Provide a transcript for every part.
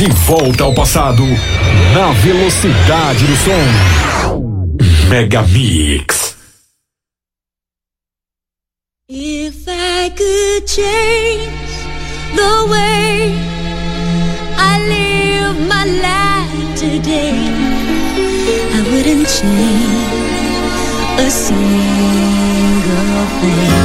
De volta ao passado, na velocidade do som. Mega Mix. If I could change the way I live my life today, I wouldn't change a single thing.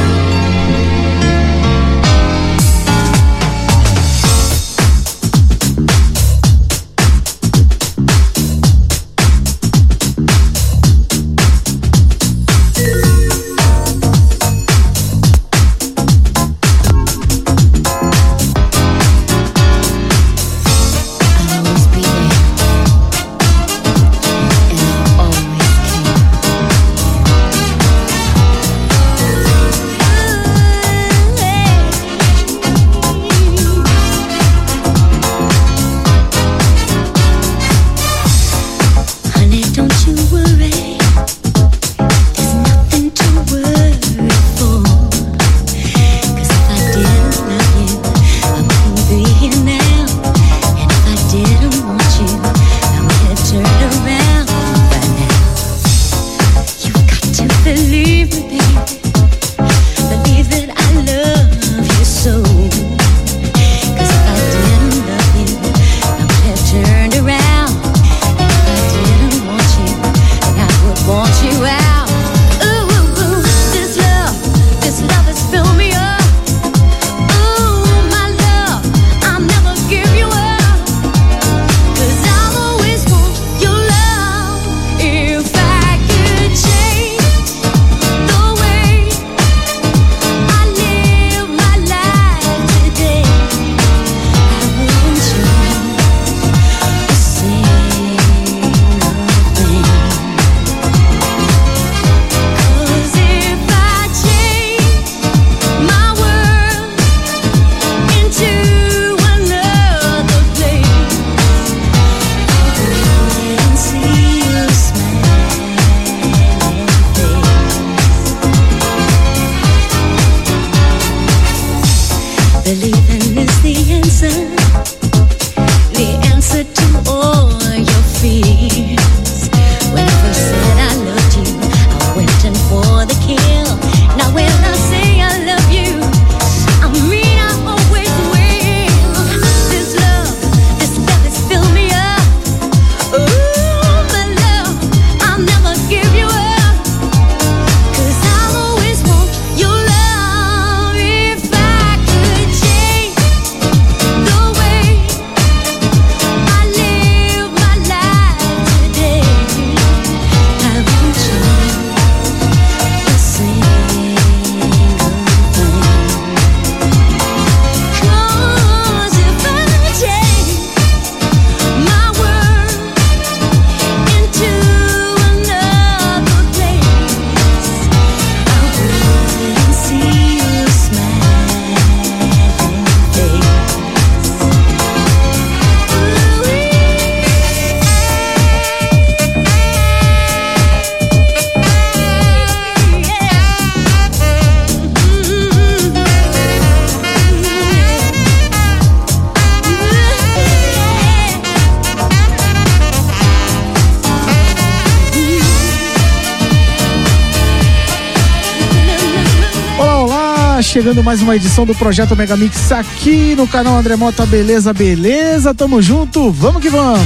Chegando mais uma edição do Projeto Megamix aqui no canal André Mota. Beleza, beleza? Tamo junto, vamos que vamos!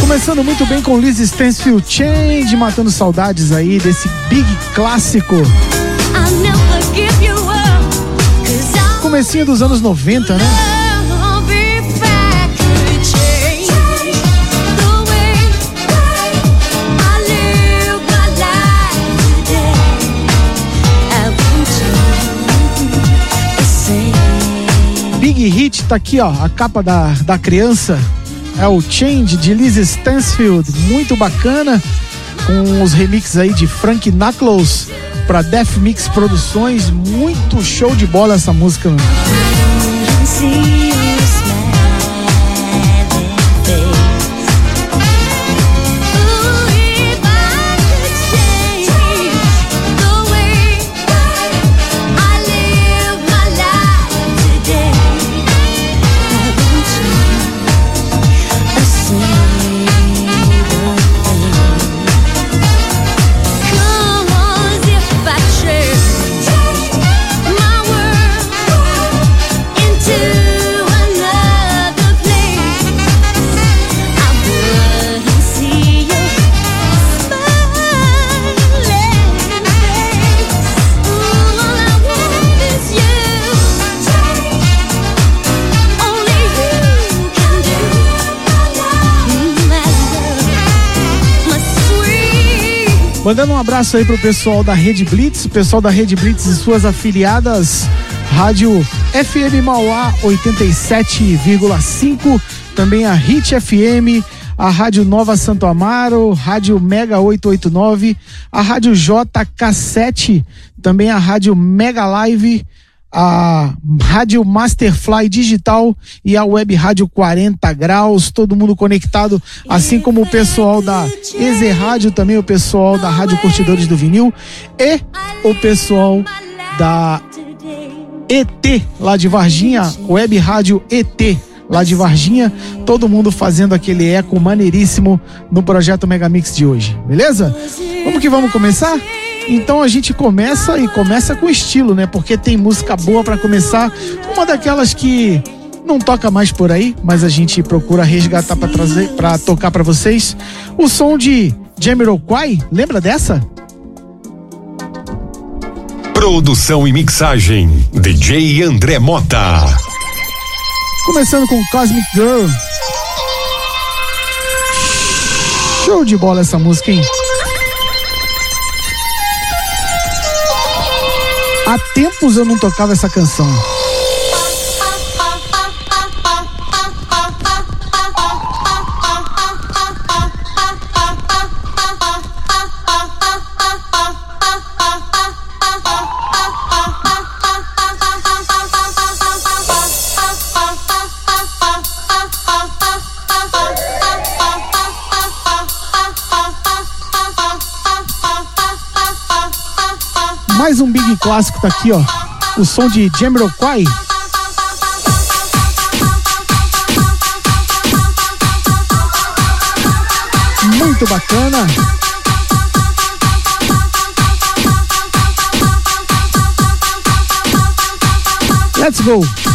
Começando muito bem com Liz Stansfield Change, matando saudades aí desse big clássico. Comecinho dos anos 90, né? Hit tá aqui, ó, a capa da, da criança. É o Change de Liz Stansfield, muito bacana, com os remixes aí de Frank Knuckles para Death Mix Produções, muito show de bola essa música. Mano. Mandando um abraço aí pro pessoal da Rede Blitz, pessoal da Rede Blitz e suas afiliadas, Rádio FM Mauá 87,5, também a Hit FM, a Rádio Nova Santo Amaro, Rádio Mega 889, a Rádio JK7, também a Rádio Mega Live, a Rádio Masterfly Digital e a Web Rádio 40 Graus, todo mundo conectado, assim como o pessoal da EZ Rádio, também o pessoal da Rádio Curtidores do Vinil e o pessoal da ET lá de Varginha, Web Rádio ET lá de Varginha, todo mundo fazendo aquele eco maneiríssimo no projeto Megamix de hoje, beleza? Vamos que vamos começar? Então a gente começa e começa com estilo, né? Porque tem música boa para começar, uma daquelas que não toca mais por aí, mas a gente procura resgatar para trazer, para tocar para vocês. O som de Jamiroquai, lembra dessa? Produção e mixagem DJ André Mota. Começando com Cosmic Girl. Show de bola essa música, hein? Há tempos eu não tocava essa canção. Mais um big clássico tá aqui, ó. O som de Jamiroquai. Muito bacana. Let's go.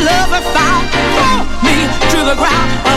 Love if I Throw me to the ground.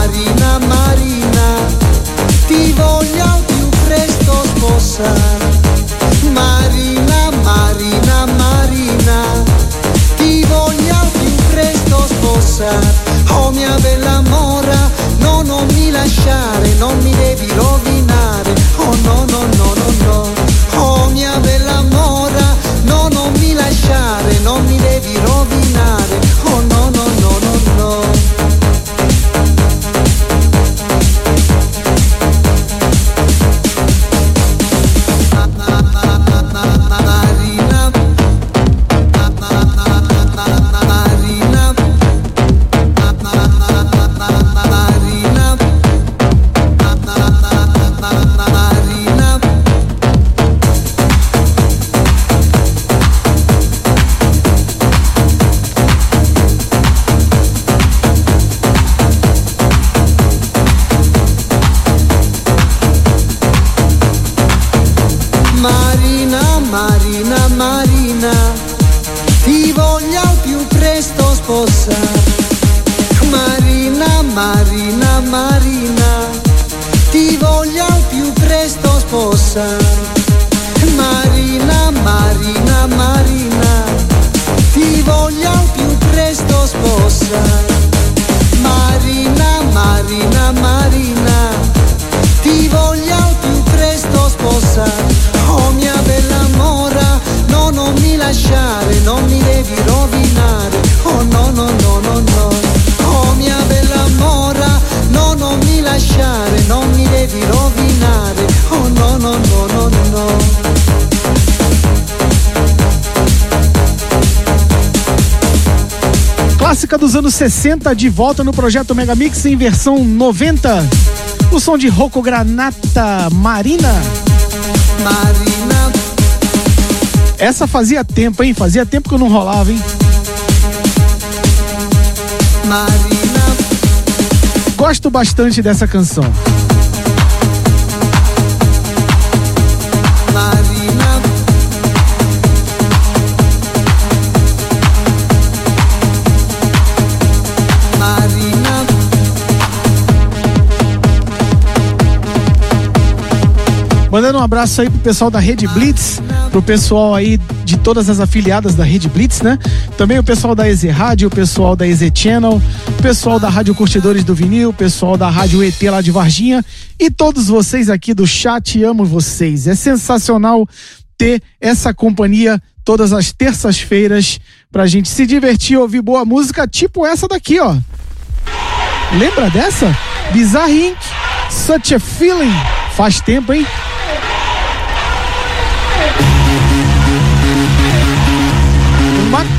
Marina, Marina, ti voglio al più presto sposare. Marina, Marina, Marina, ti voglio al più presto sposare. Oh mia bella mora, no, non mi lasciare, non mi devi rovinare. 60 de volta no projeto Megamix em versão 90. O som de Rocco Granata Marina. Marina. Essa fazia tempo, hein? Fazia tempo que eu não rolava, hein? Marina. Gosto bastante dessa canção. Mandando um abraço aí pro pessoal da Rede Blitz, pro pessoal aí de todas as afiliadas da Rede Blitz, né? Também o pessoal da EZ Rádio, o pessoal da EZ Channel, o pessoal da Rádio Curtidores do Vinil, o pessoal da Rádio ET lá de Varginha e todos vocês aqui do chat, amo vocês. É sensacional ter essa companhia todas as terças-feiras pra gente se divertir, ouvir boa música, tipo essa daqui, ó. Lembra dessa? Bizarre Inc. Such a Feeling. Faz tempo, hein?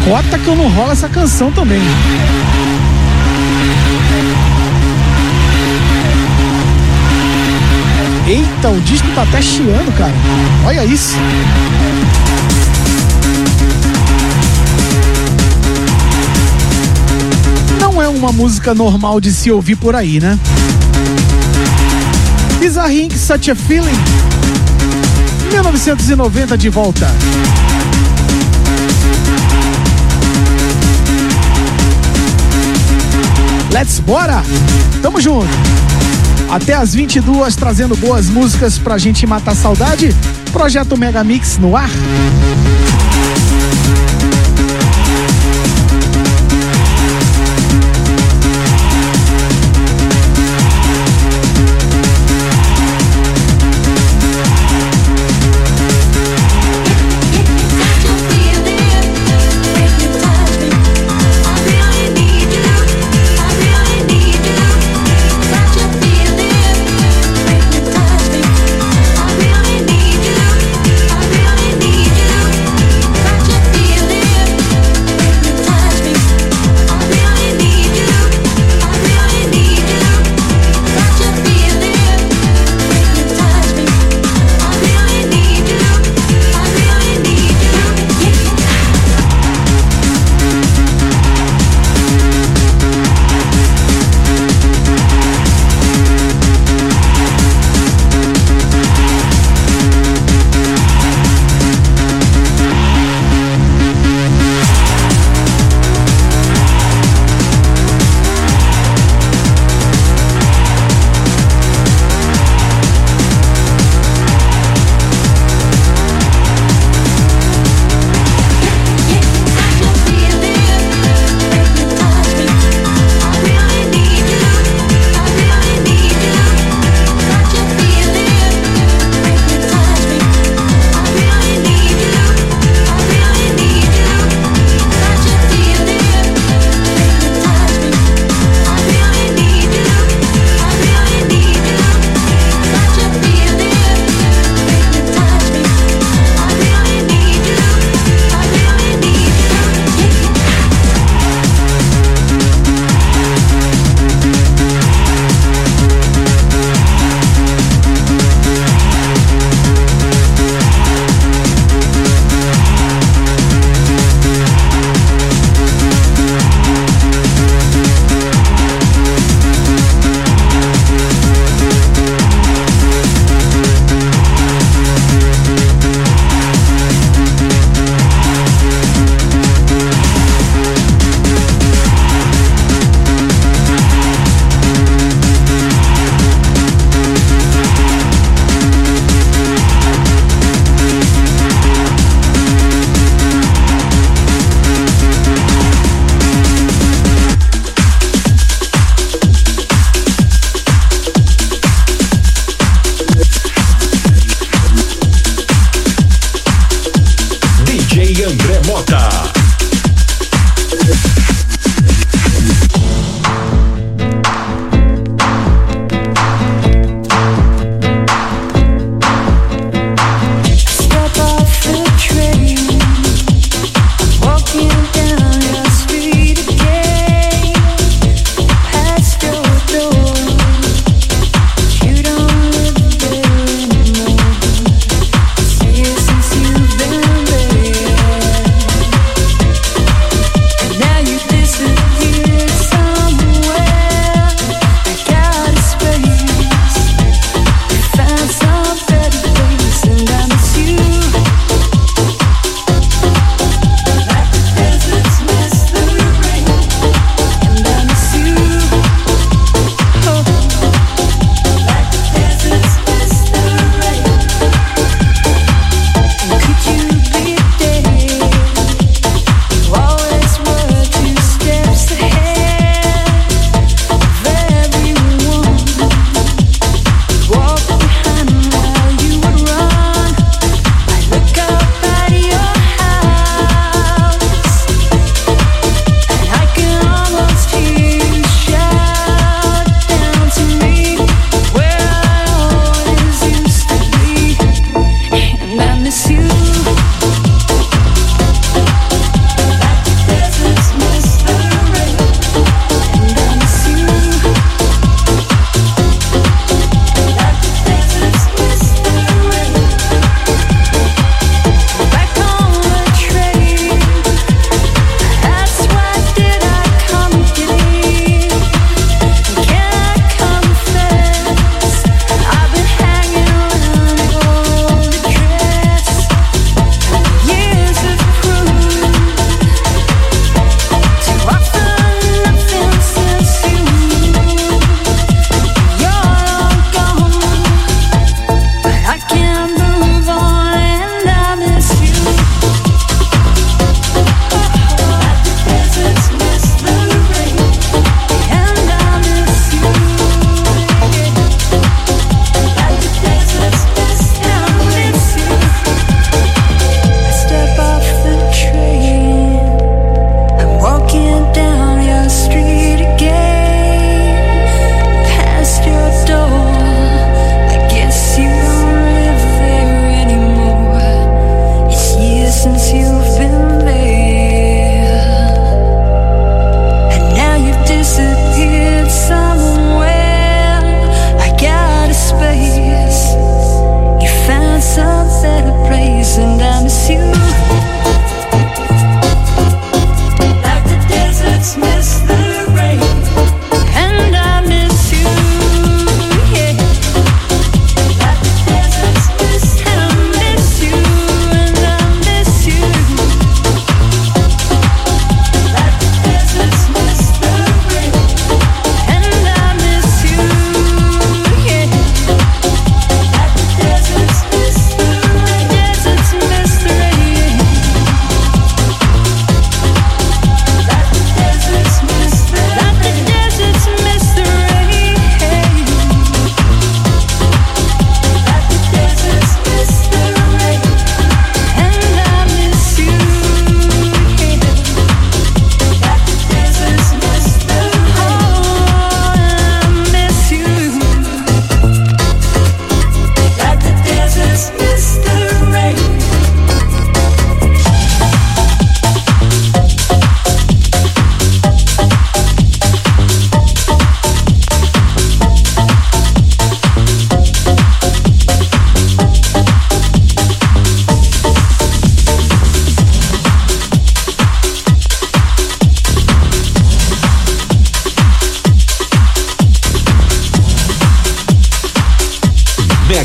Cota que eu não rola essa canção também. Eita, o disco tá até chiando, cara. Olha isso. Não é uma música normal de se ouvir por aí, né? Bizarre Inc. Such a Feeling. 1990 de volta. Let's bora! Tamo junto! Até as 22 trazendo boas músicas pra gente matar saudade. Projeto Mega Mix no ar.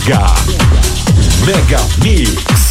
Mega. Mega Mix.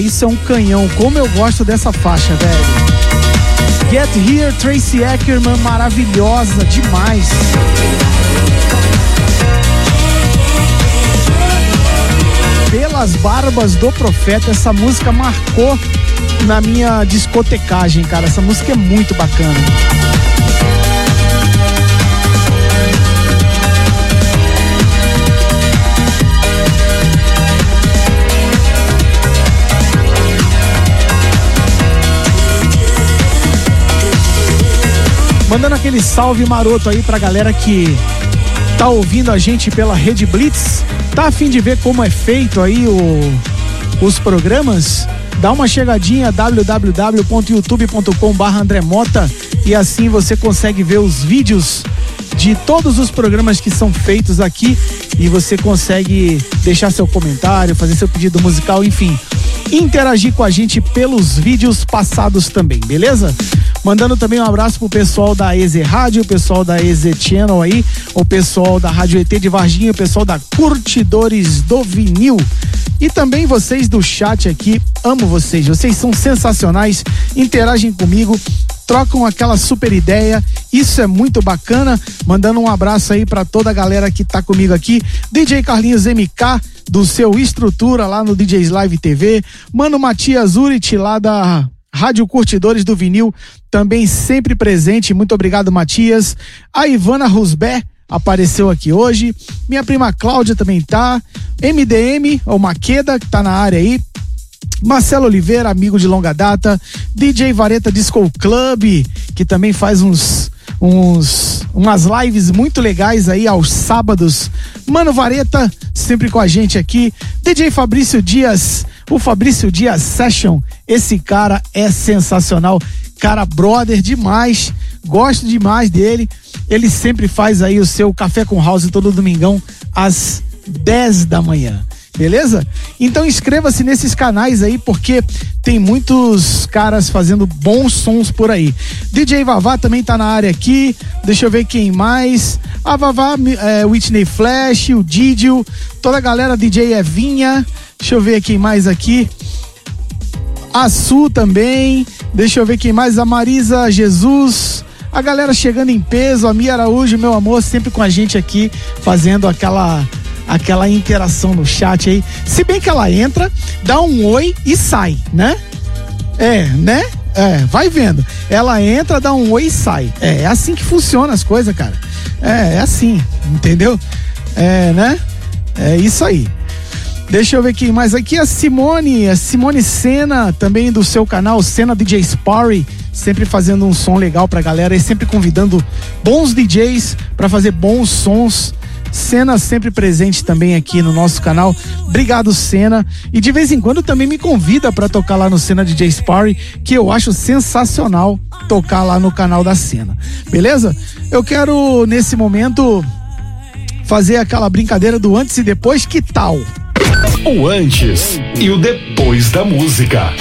Isso é um canhão. Como eu gosto dessa faixa, velho. Get Here, Tracy Ackerman, maravilhosa demais. Pelas barbas do profeta, essa música marcou na minha discotecagem, cara. Essa música é muito bacana. Mandando aquele salve maroto aí pra galera que tá ouvindo a gente pela Rede Blitz, tá a fim de ver como é feito aí o, os programas? Dá uma chegadinha www.youtube.com.br André Mota e assim você consegue ver os vídeos de todos os programas que são feitos aqui e você consegue deixar seu comentário, fazer seu pedido musical, enfim, interagir com a gente pelos vídeos passados também, beleza? Mandando também um abraço pro pessoal da EZ Rádio, o pessoal da EZ Channel aí, o pessoal da Rádio ET de Varginha, o pessoal da Curtidores do Vinil. E também vocês do chat aqui, amo vocês, vocês são sensacionais, interagem comigo, trocam aquela super ideia. Isso é muito bacana. Mandando um abraço aí para toda a galera que tá comigo aqui. DJ Carlinhos MK do seu Estrutura lá no DJs Live TV. Mano Matias Urit lá da Rádio Curtidores do Vinil, também sempre presente. Muito obrigado, Matias. A Ivana Rusbé apareceu aqui hoje. Minha prima Cláudia também tá. MDM, ou Maqueda, que tá na área aí. Marcelo Oliveira, amigo de longa data. DJ Vareta Disco Club, que também faz uns uns umas lives muito legais aí aos sábados. Mano Vareta, sempre com a gente aqui. DJ Fabrício Dias, o Fabrício Dias Session. Esse cara é sensacional. Cara, brother demais. Gosto demais dele. Ele sempre faz aí o seu café com house todo domingão às 10 da manhã. Beleza? Então inscreva-se nesses canais aí, porque tem muitos caras fazendo bons sons por aí. DJ Vavá também tá na área aqui. Deixa eu ver quem mais. A Vavá, é, Whitney Flash, o Didio, toda a galera DJ Evinha. Deixa eu ver quem mais aqui. A Su também. Deixa eu ver quem mais. A Marisa Jesus. A galera chegando em peso. A Mia Araújo, meu amor, sempre com a gente aqui, fazendo aquela aquela interação no chat aí. Se bem que ela entra, dá um oi e sai, né? É, né? É, vai vendo. Ela entra, dá um oi e sai. É, é assim que funciona as coisas, cara. É, é assim, entendeu? É, né? É isso aí. Deixa eu ver quem mais aqui. A Simone, a Simone Sena, também do seu canal Sena DJ Sparry, sempre fazendo um som legal pra galera e sempre convidando bons DJs para fazer bons sons Cena sempre presente também aqui no nosso canal. Obrigado, Cena. E de vez em quando também me convida para tocar lá no Cena DJ Sparry, que eu acho sensacional tocar lá no canal da Cena. Beleza? Eu quero, nesse momento, fazer aquela brincadeira do antes e depois. Que tal? O antes e o depois da música.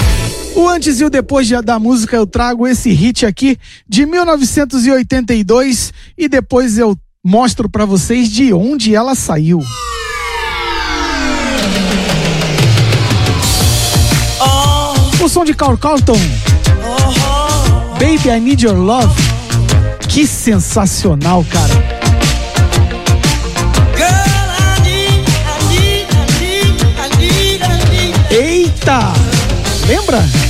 O antes e o depois da música eu trago esse hit aqui de 1982 e depois eu mostro para vocês de onde ela saiu. O som de Carl Carlton. Baby, I Need Your Love. Que sensacional, cara. Eita! Lembra?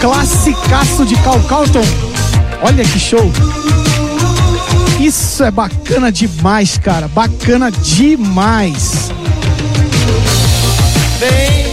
Classicaço de Cal Calton. Olha que show. Isso é bacana demais, cara. Bacana demais. Baby,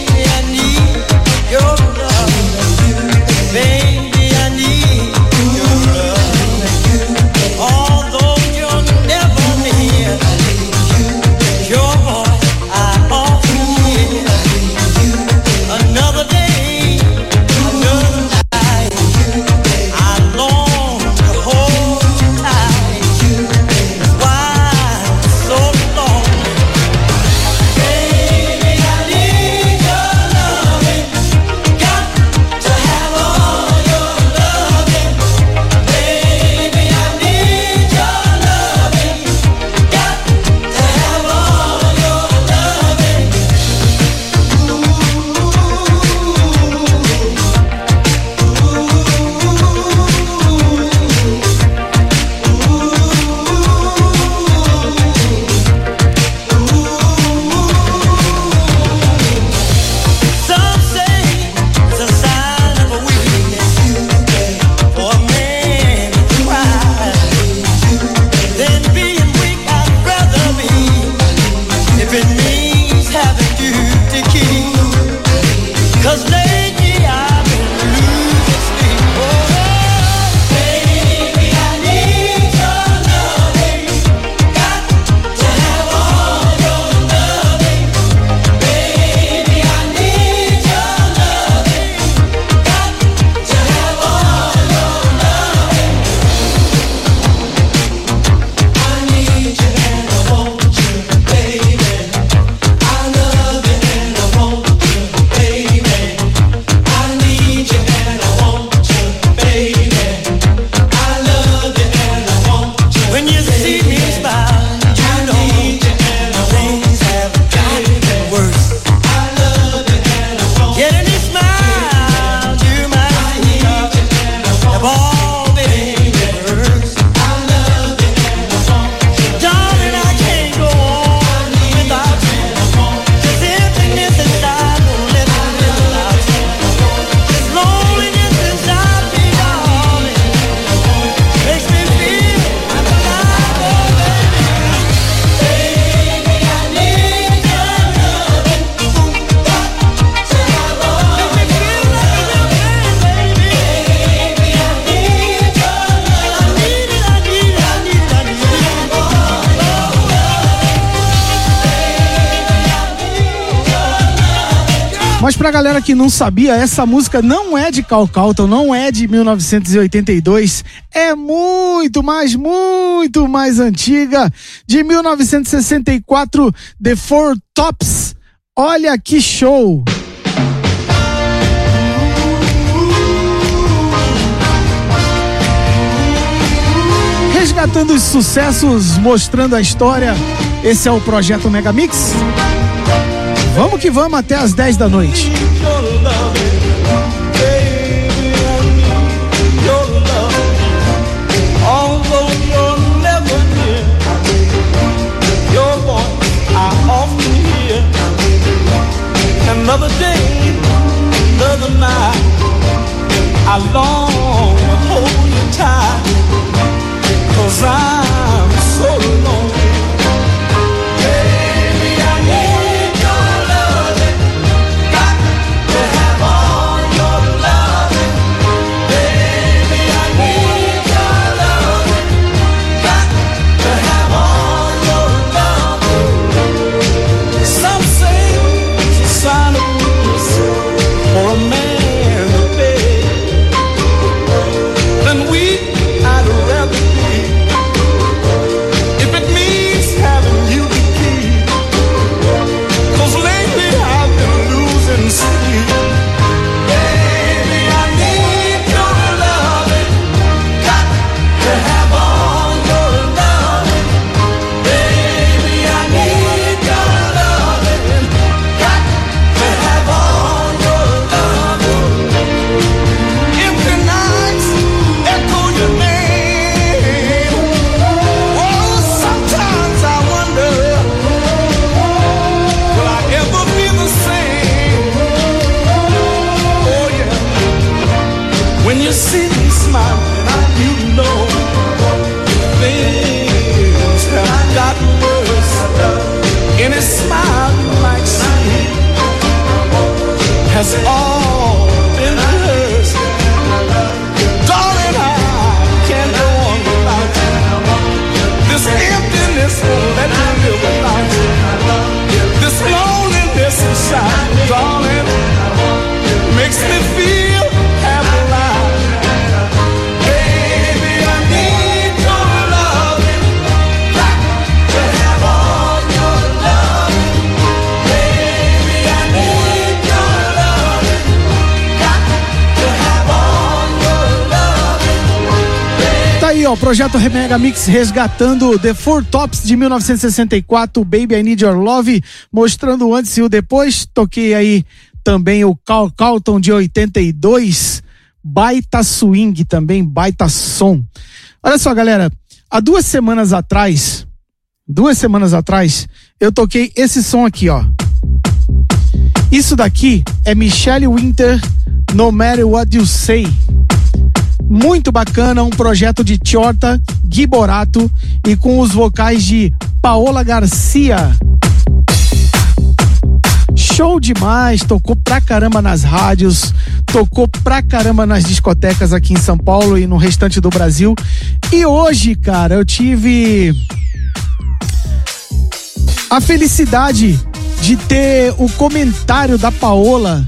pra galera que não sabia, essa música não é de Cal Calton, não é de 1982, é muito mais, muito mais antiga, de 1964, The Four Tops. Olha que show! Resgatando os sucessos, mostrando a história. Esse é o projeto Megamix. Vamos que vamos até as 10 da noite. Another day, another night. I long to hold you tight. Cause I'm o projeto Mega Mix resgatando The Four Tops de 1964, Baby I Need Your Love, mostrando o antes e o depois. Toquei aí também o Cal Calton de 82, baita swing também, baita som. Olha só, galera, há duas semanas atrás, duas semanas atrás, eu toquei esse som aqui, ó. Isso daqui é Michelle Winter, No Matter What You Say. Muito bacana, um projeto de Chorta, Gui Borato e com os vocais de Paola Garcia. Show demais, tocou pra caramba nas rádios, tocou pra caramba nas discotecas aqui em São Paulo e no restante do Brasil. E hoje, cara, eu tive a felicidade de ter o comentário da Paola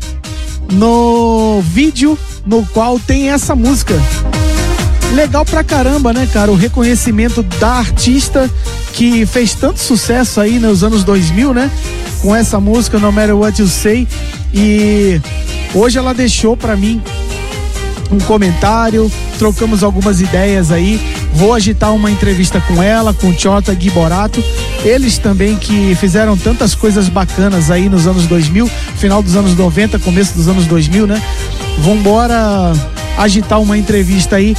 no vídeo no qual tem essa música. Legal pra caramba, né, cara? O reconhecimento da artista que fez tanto sucesso aí nos anos 2000, né? Com essa música No Matter What You Say. E hoje ela deixou pra mim um comentário, trocamos algumas ideias aí. Vou agitar uma entrevista com ela, com o Chota Gui Borato. Eles também que fizeram tantas coisas bacanas aí nos anos 2000, final dos anos 90, começo dos anos 2000, né? Vambora agitar uma entrevista aí.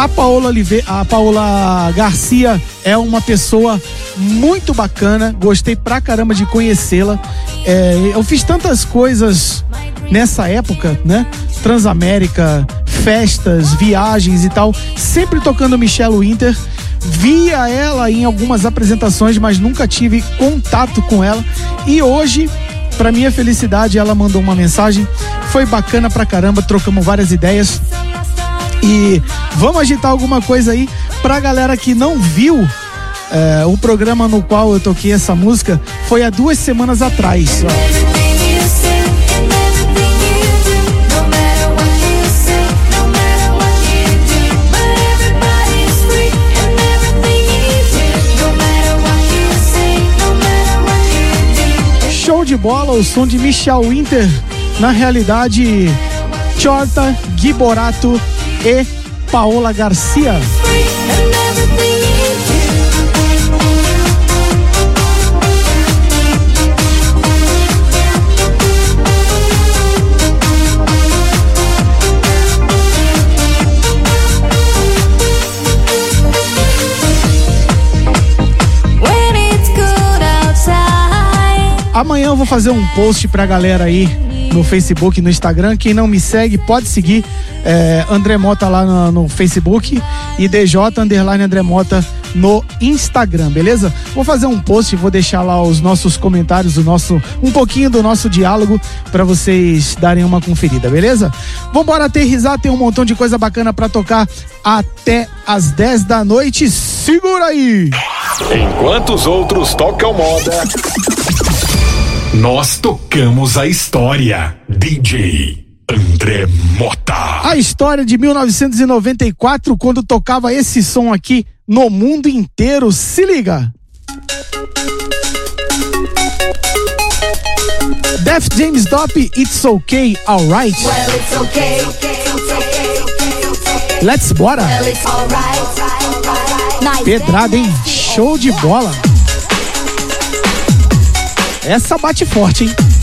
A Paola, Olive... a Paola Garcia é uma pessoa muito bacana, gostei pra caramba de conhecê-la. É, eu fiz tantas coisas nessa época, né? Transamérica, festas, viagens e tal, sempre tocando Michelle Winter. Via ela em algumas apresentações, mas nunca tive contato com ela. E hoje, para minha felicidade, ela mandou uma mensagem. Foi bacana pra caramba, trocamos várias ideias. E vamos agitar alguma coisa aí pra galera que não viu é, o programa no qual eu toquei essa música foi há duas semanas atrás. Show de bola, o som de Michel Winter. Na realidade, Chorta Giborato e Paola Garcia. Amanhã eu vou fazer um post pra galera aí no Facebook, no Instagram. Quem não me segue, pode seguir é, André Mota lá no, no Facebook e DJ Underline André Mota no Instagram, beleza? Vou fazer um post, vou deixar lá os nossos comentários, o nosso, um pouquinho do nosso diálogo pra vocês darem uma conferida, beleza? Vambora aterrizar, tem um montão de coisa bacana pra tocar até as 10 da noite. Segura aí! Enquanto os outros tocam moda, nós tocamos a história. DJ André Mota. A história de 1994, quando tocava esse som aqui no mundo inteiro. Se liga! Def James Dop, It's Okay, Alright. Well, it's okay. Okay. Let's bora! Well, it's. Pedrada, hein? Show de bola! Essa bate forte, hein?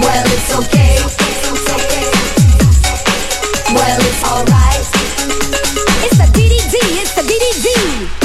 Well, it's okay. Well, it's alright. It's the DDD. It's the DDD.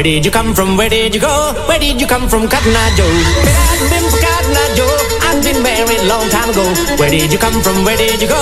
Where did you come from? Where did you go? Where did you come from, Cotton Eye Joe? But I've been from Cotton Eye Joe. I've been married a long time ago. Where did you come from? Where did you go?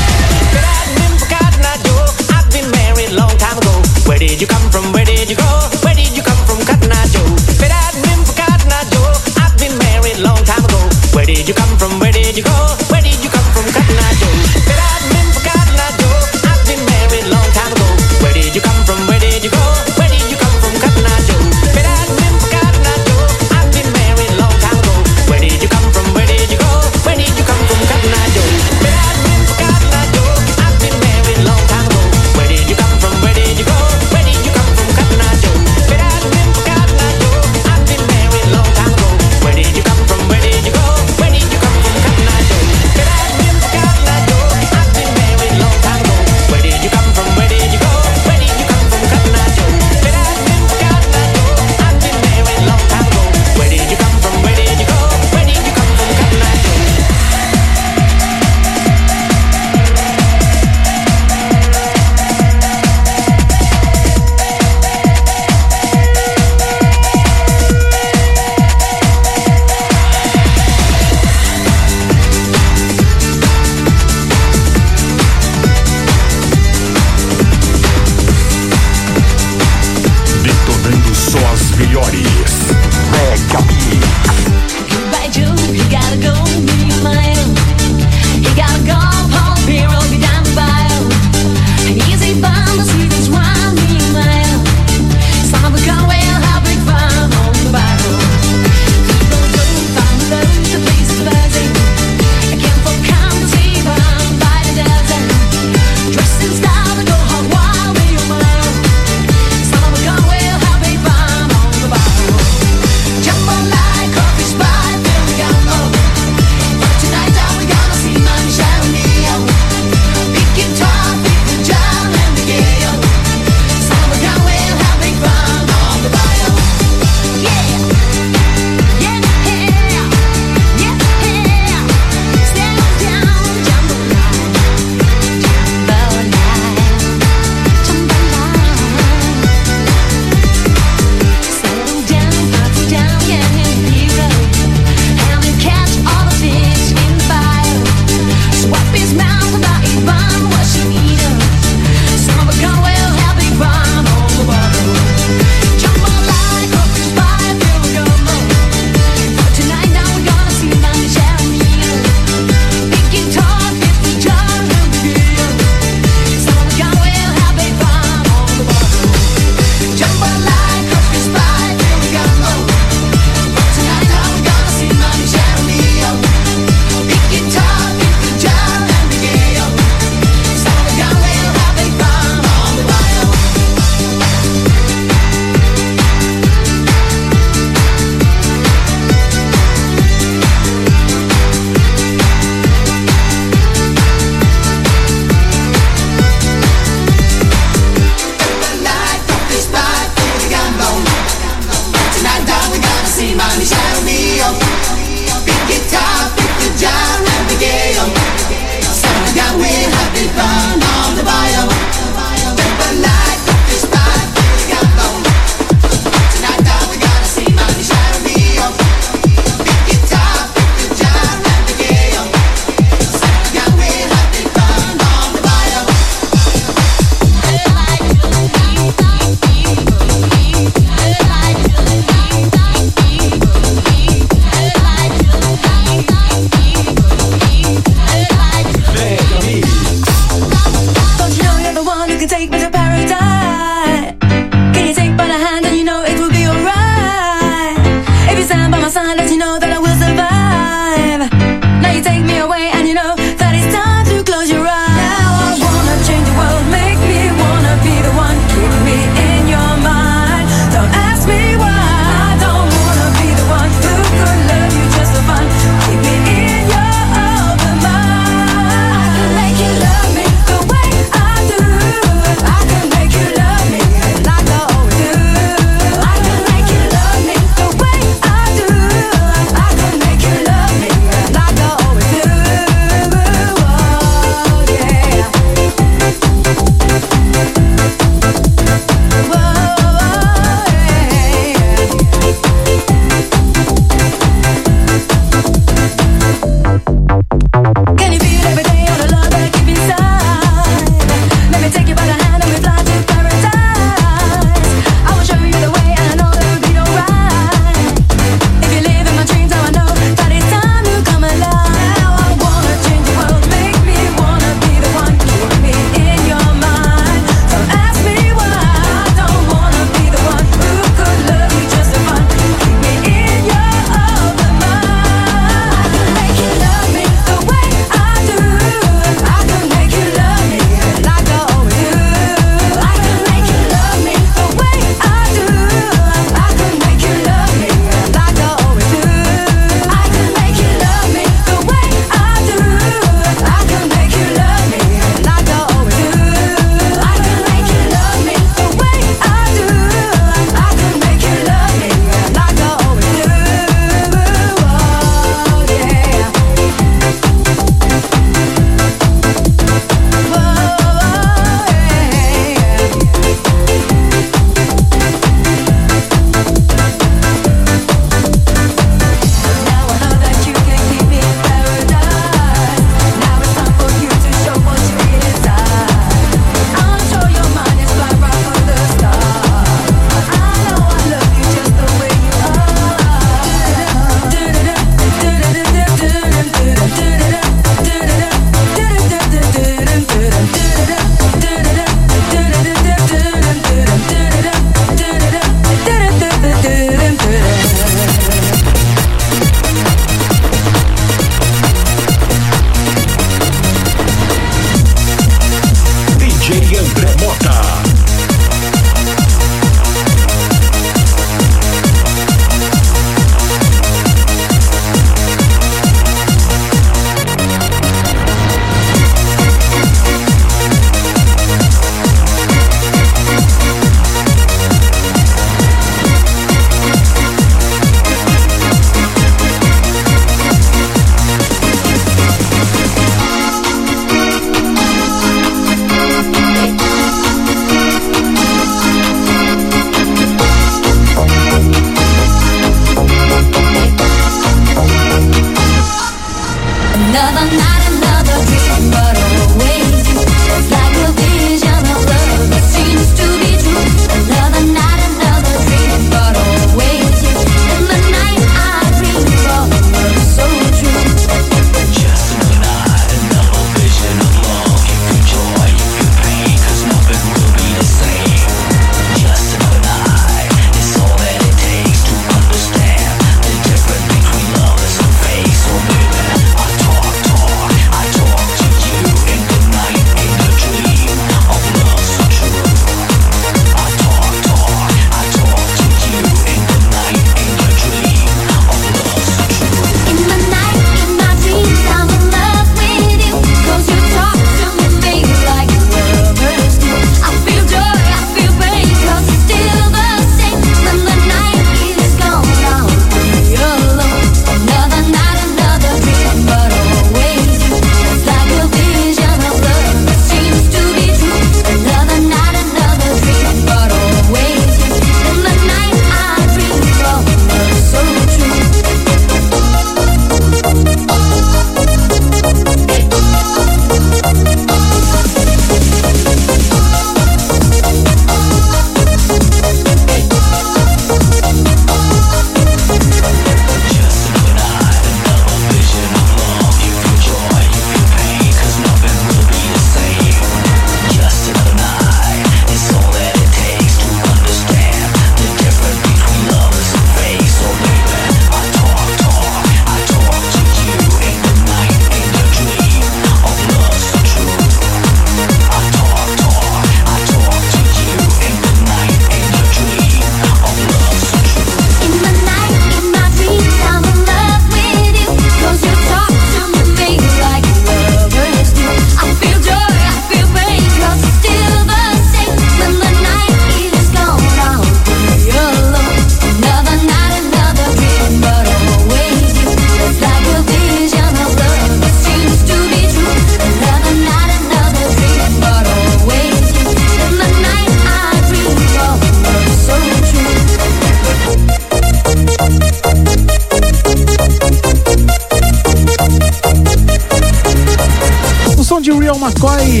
De Real McCoy,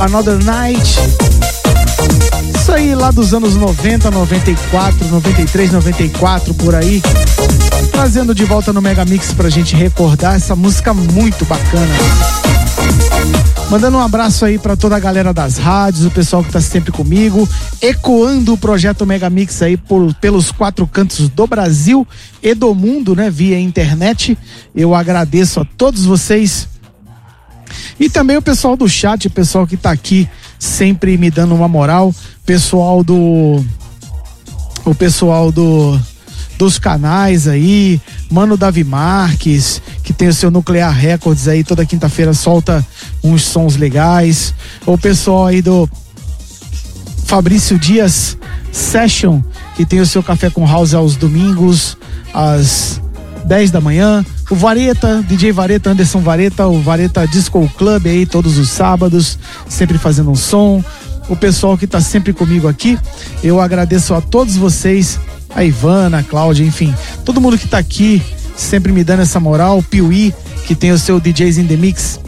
Another Night. Isso aí lá dos anos 90, 94, 93, 94, por aí. Trazendo de volta no Mega Mix pra gente recordar essa música muito bacana. Mandando um abraço aí pra toda a galera das rádios, o pessoal que tá sempre comigo, ecoando o projeto Mega Mix aí por- pelos quatro cantos do Brasil e do mundo, né, via internet. Eu agradeço a todos vocês. E também o pessoal do chat, o pessoal que tá aqui sempre me dando uma moral, pessoal do o pessoal do dos canais aí, Mano Davi Marques, que tem o seu Nuclear Records aí, toda quinta-feira solta uns sons legais. O pessoal aí do Fabrício Dias Session, que tem o seu café com house aos domingos, às 10 da manhã. O Vareta, DJ Vareta, Anderson Vareta, o Vareta Disco Club aí todos os sábados, sempre fazendo um som. O pessoal que tá sempre comigo aqui, eu agradeço a todos vocês, a Ivana, a Cláudia, enfim, todo mundo que tá aqui, sempre me dando essa moral. Piuí, que tem o seu DJs in the Mix,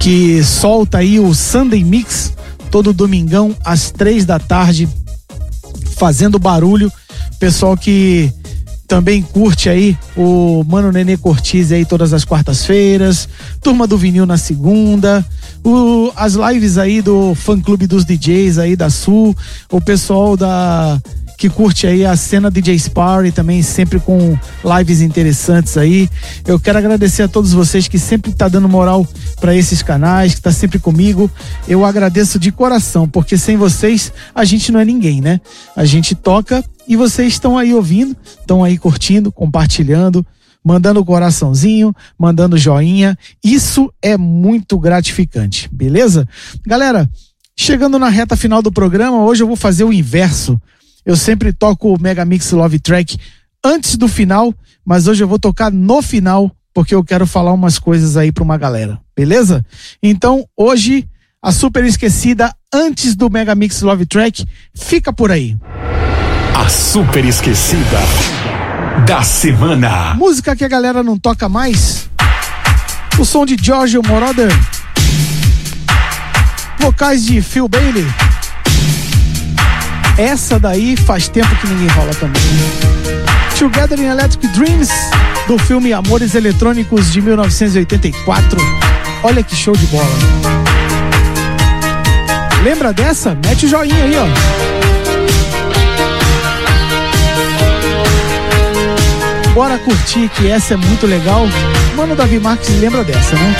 que solta aí o Sunday Mix todo domingão às três da tarde, fazendo barulho. Pessoal que também curte aí o Mano Nenê Cortiz aí todas as quartas-feiras, Turma do Vinil na segunda, o- as lives aí do fã clube dos DJs aí da Sul, o pessoal da que curte aí a cena DJ Party também sempre com lives interessantes aí. Eu quero agradecer a todos vocês que sempre tá dando moral para esses canais, que tá sempre comigo. Eu agradeço de coração, porque sem vocês a gente não é ninguém, né? A gente toca e vocês estão aí ouvindo, estão aí curtindo, compartilhando, mandando coraçãozinho, mandando joinha. Isso é muito gratificante, beleza? Galera, chegando na reta final do programa, hoje eu vou fazer o inverso. Eu sempre toco o Mega Mix Love Track antes do final, mas hoje eu vou tocar no final, porque eu quero falar umas coisas aí pra uma galera, beleza? Então, hoje, a super esquecida antes do Mega Mix Love Track, fica por aí. A super esquecida da semana. Música que a galera não toca mais. O som de Giorgio Moroder. Vocais de Phil Bailey. Essa daí faz tempo que ninguém rola também. Together in Electric Dreams, do filme Amores Eletrônicos de 1984. Olha que show de bola. Lembra dessa? Mete o joinha aí, ó. Bora curtir que essa é muito legal. Mano Davi Marques lembra dessa, né?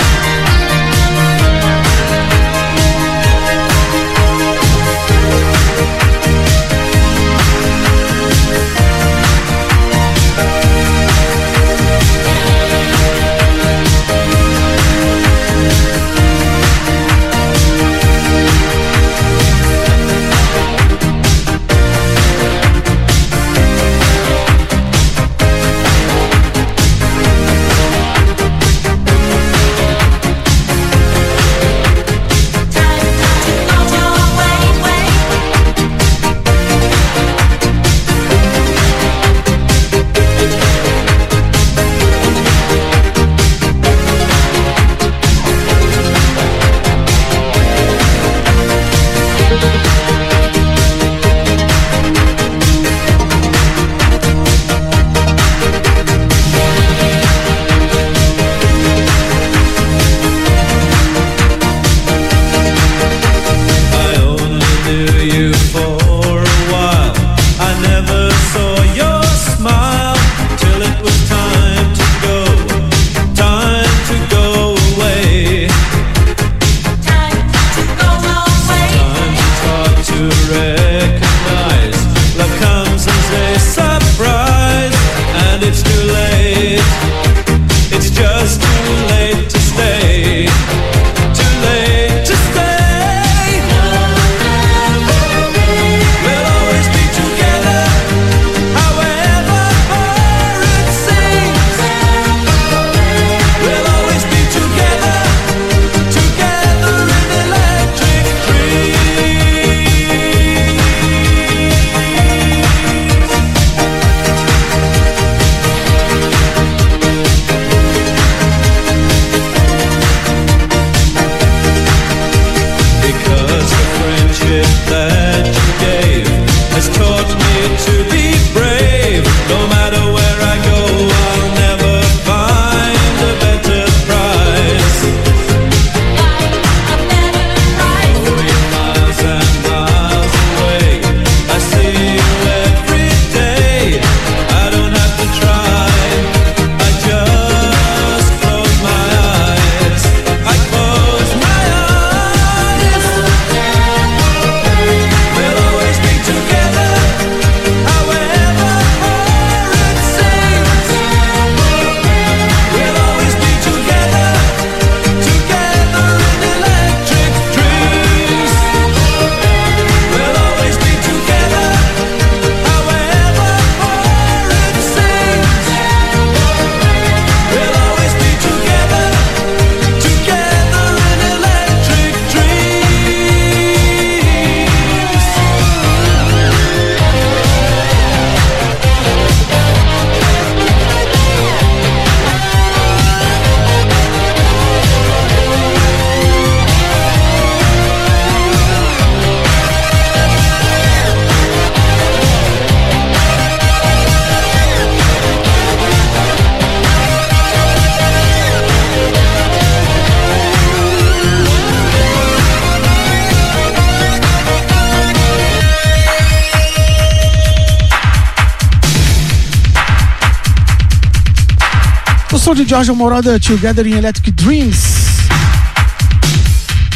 George Moroder Together in Electric Dreams.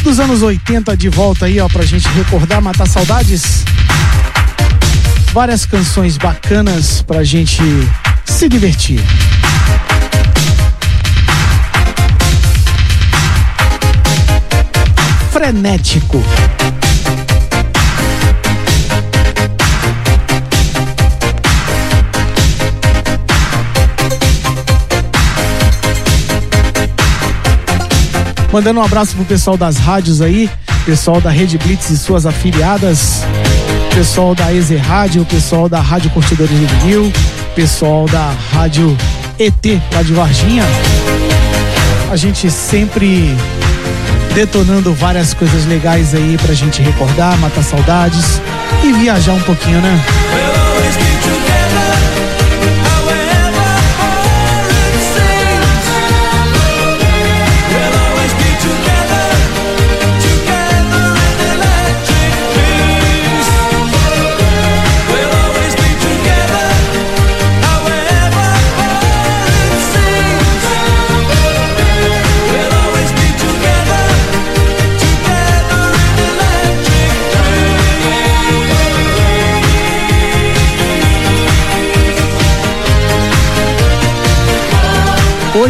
Dos anos 80 de volta aí, ó, pra gente recordar, matar saudades. Várias canções bacanas pra gente se divertir. Frenético. Mandando um abraço pro pessoal das rádios aí, pessoal da Rede Blitz e suas afiliadas, pessoal da EZ Rádio, pessoal da Rádio Curtidores do Vinil, pessoal da Rádio ET lá de Varginha. A gente sempre detonando várias coisas legais aí pra gente recordar, matar saudades e viajar um pouquinho, né?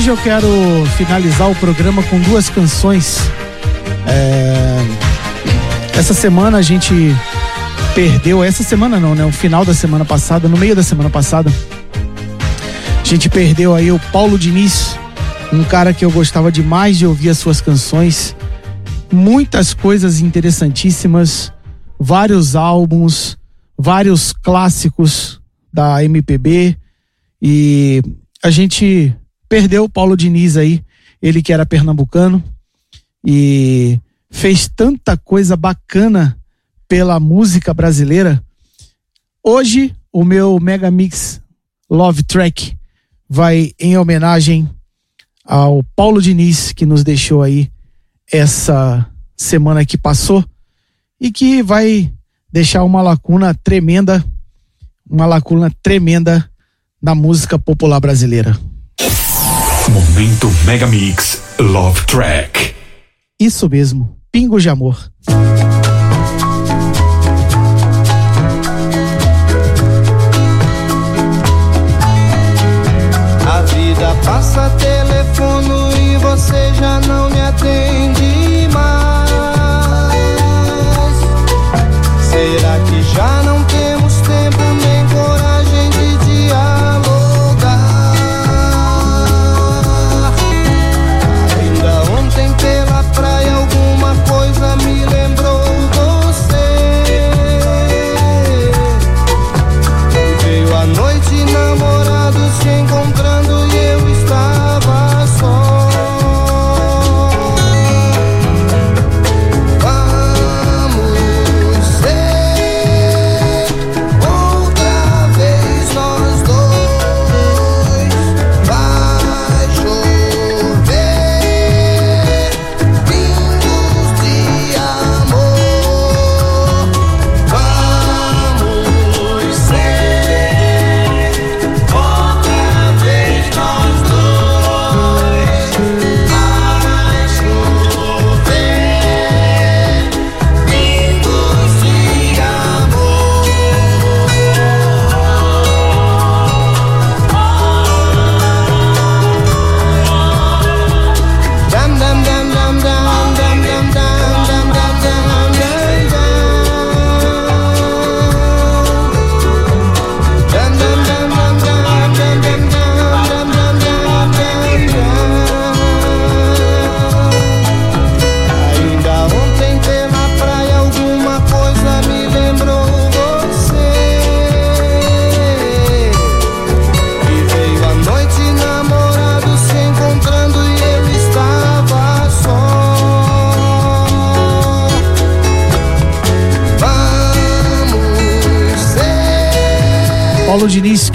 Hoje eu quero finalizar o programa com duas canções. É, Essa semana a gente perdeu, essa semana não, né? O final da semana passada, no meio da semana passada, a gente perdeu aí o Paulo Diniz, um cara que eu gostava demais de ouvir as suas canções. Muitas coisas interessantíssimas, vários álbuns, vários clássicos da MPB e a gente perdeu o Paulo Diniz aí, ele que era pernambucano e fez tanta coisa bacana pela música brasileira. Hoje o meu Mega Mix Love Track vai em homenagem ao Paulo Diniz que nos deixou aí essa semana que passou e que vai deixar uma lacuna tremenda, uma lacuna tremenda na música popular brasileira. Momento Mega Mix Love Track. Isso mesmo, Pingos de Amor. A vida passa telefono e você já não me atende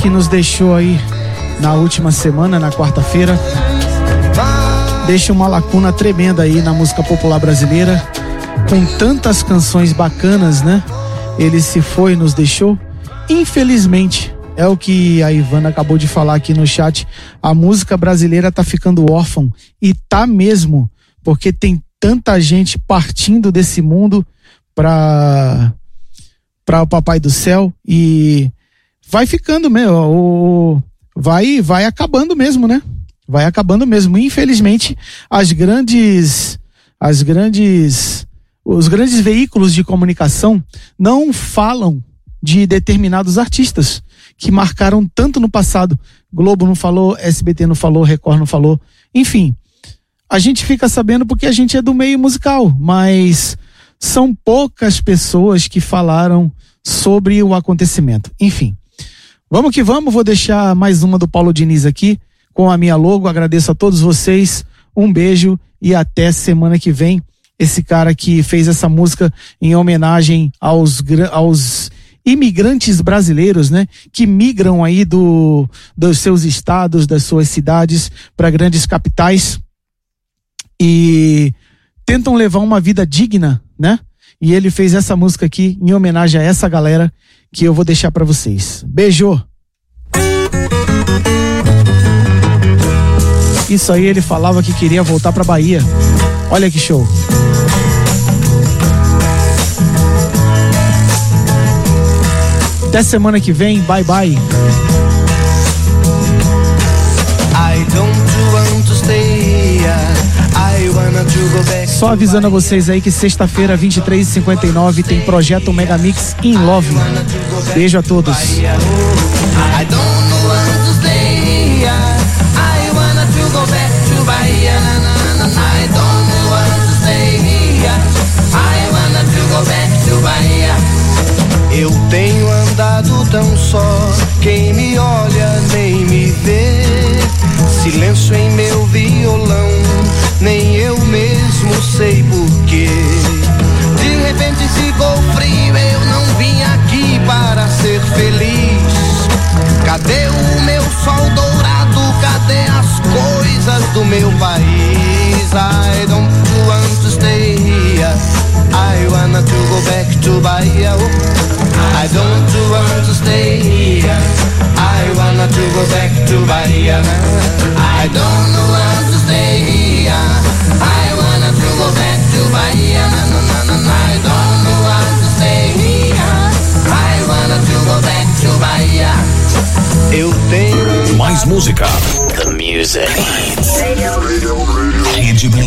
que nos deixou aí na última semana, na quarta-feira, deixa uma lacuna tremenda aí na música popular brasileira, com tantas canções bacanas, né? Ele se foi e nos deixou. Infelizmente, É o que a Ivana acabou de falar aqui no chat. A música brasileira tá ficando órfã. E tá mesmo, porque tem tanta gente partindo desse mundo pra, pra o Papai do Céu e vai ficando mesmo. O, vai, vai acabando mesmo, né? Vai acabando mesmo. Infelizmente, as grandes, as grandes, os grandes veículos de comunicação não falam de determinados artistas que marcaram tanto no passado. Globo não falou, SBT não falou, Record não falou. Enfim, a gente fica sabendo porque a gente é do meio musical, mas são poucas pessoas que falaram sobre o acontecimento. Enfim, vamos que vamos. Vou deixar mais uma do Paulo Diniz aqui com a minha logo. Agradeço a todos vocês. Um beijo e até semana que vem. Esse cara que fez essa música em homenagem aos, aos imigrantes brasileiros, né, que migram aí do, dos seus estados, das suas cidades para grandes capitais e tentam levar uma vida digna, né? E ele fez essa música aqui em homenagem a essa galera que eu vou deixar para vocês. Beijo. Isso aí ele falava que queria voltar para Bahia. Olha que show. Até semana que vem. Bye bye. I don't want to stay Só avisando a vocês aí que sexta-feira, 23h59, tem projeto Megamix in Love. Beijo a todos. Eu tenho andado tão só, quem me olha nem me vê. Silêncio em meu violão, nem eu mesmo sei porquê. De repente ficou frio, eu não vim aqui para ser feliz. Cadê o meu sol dourado? Cadê as coisas do meu país? I don't want to stay here. I wanna to go back to Bahia. I don't want to stay here. I wanna to go back to Bahia. I don't want here. I wanna to go back to Bahia. Na, na, na, na, na. I don't want to stay here. I wanna to go back to Bahia. Eu tenho Mais música. The music. Rede Blitz.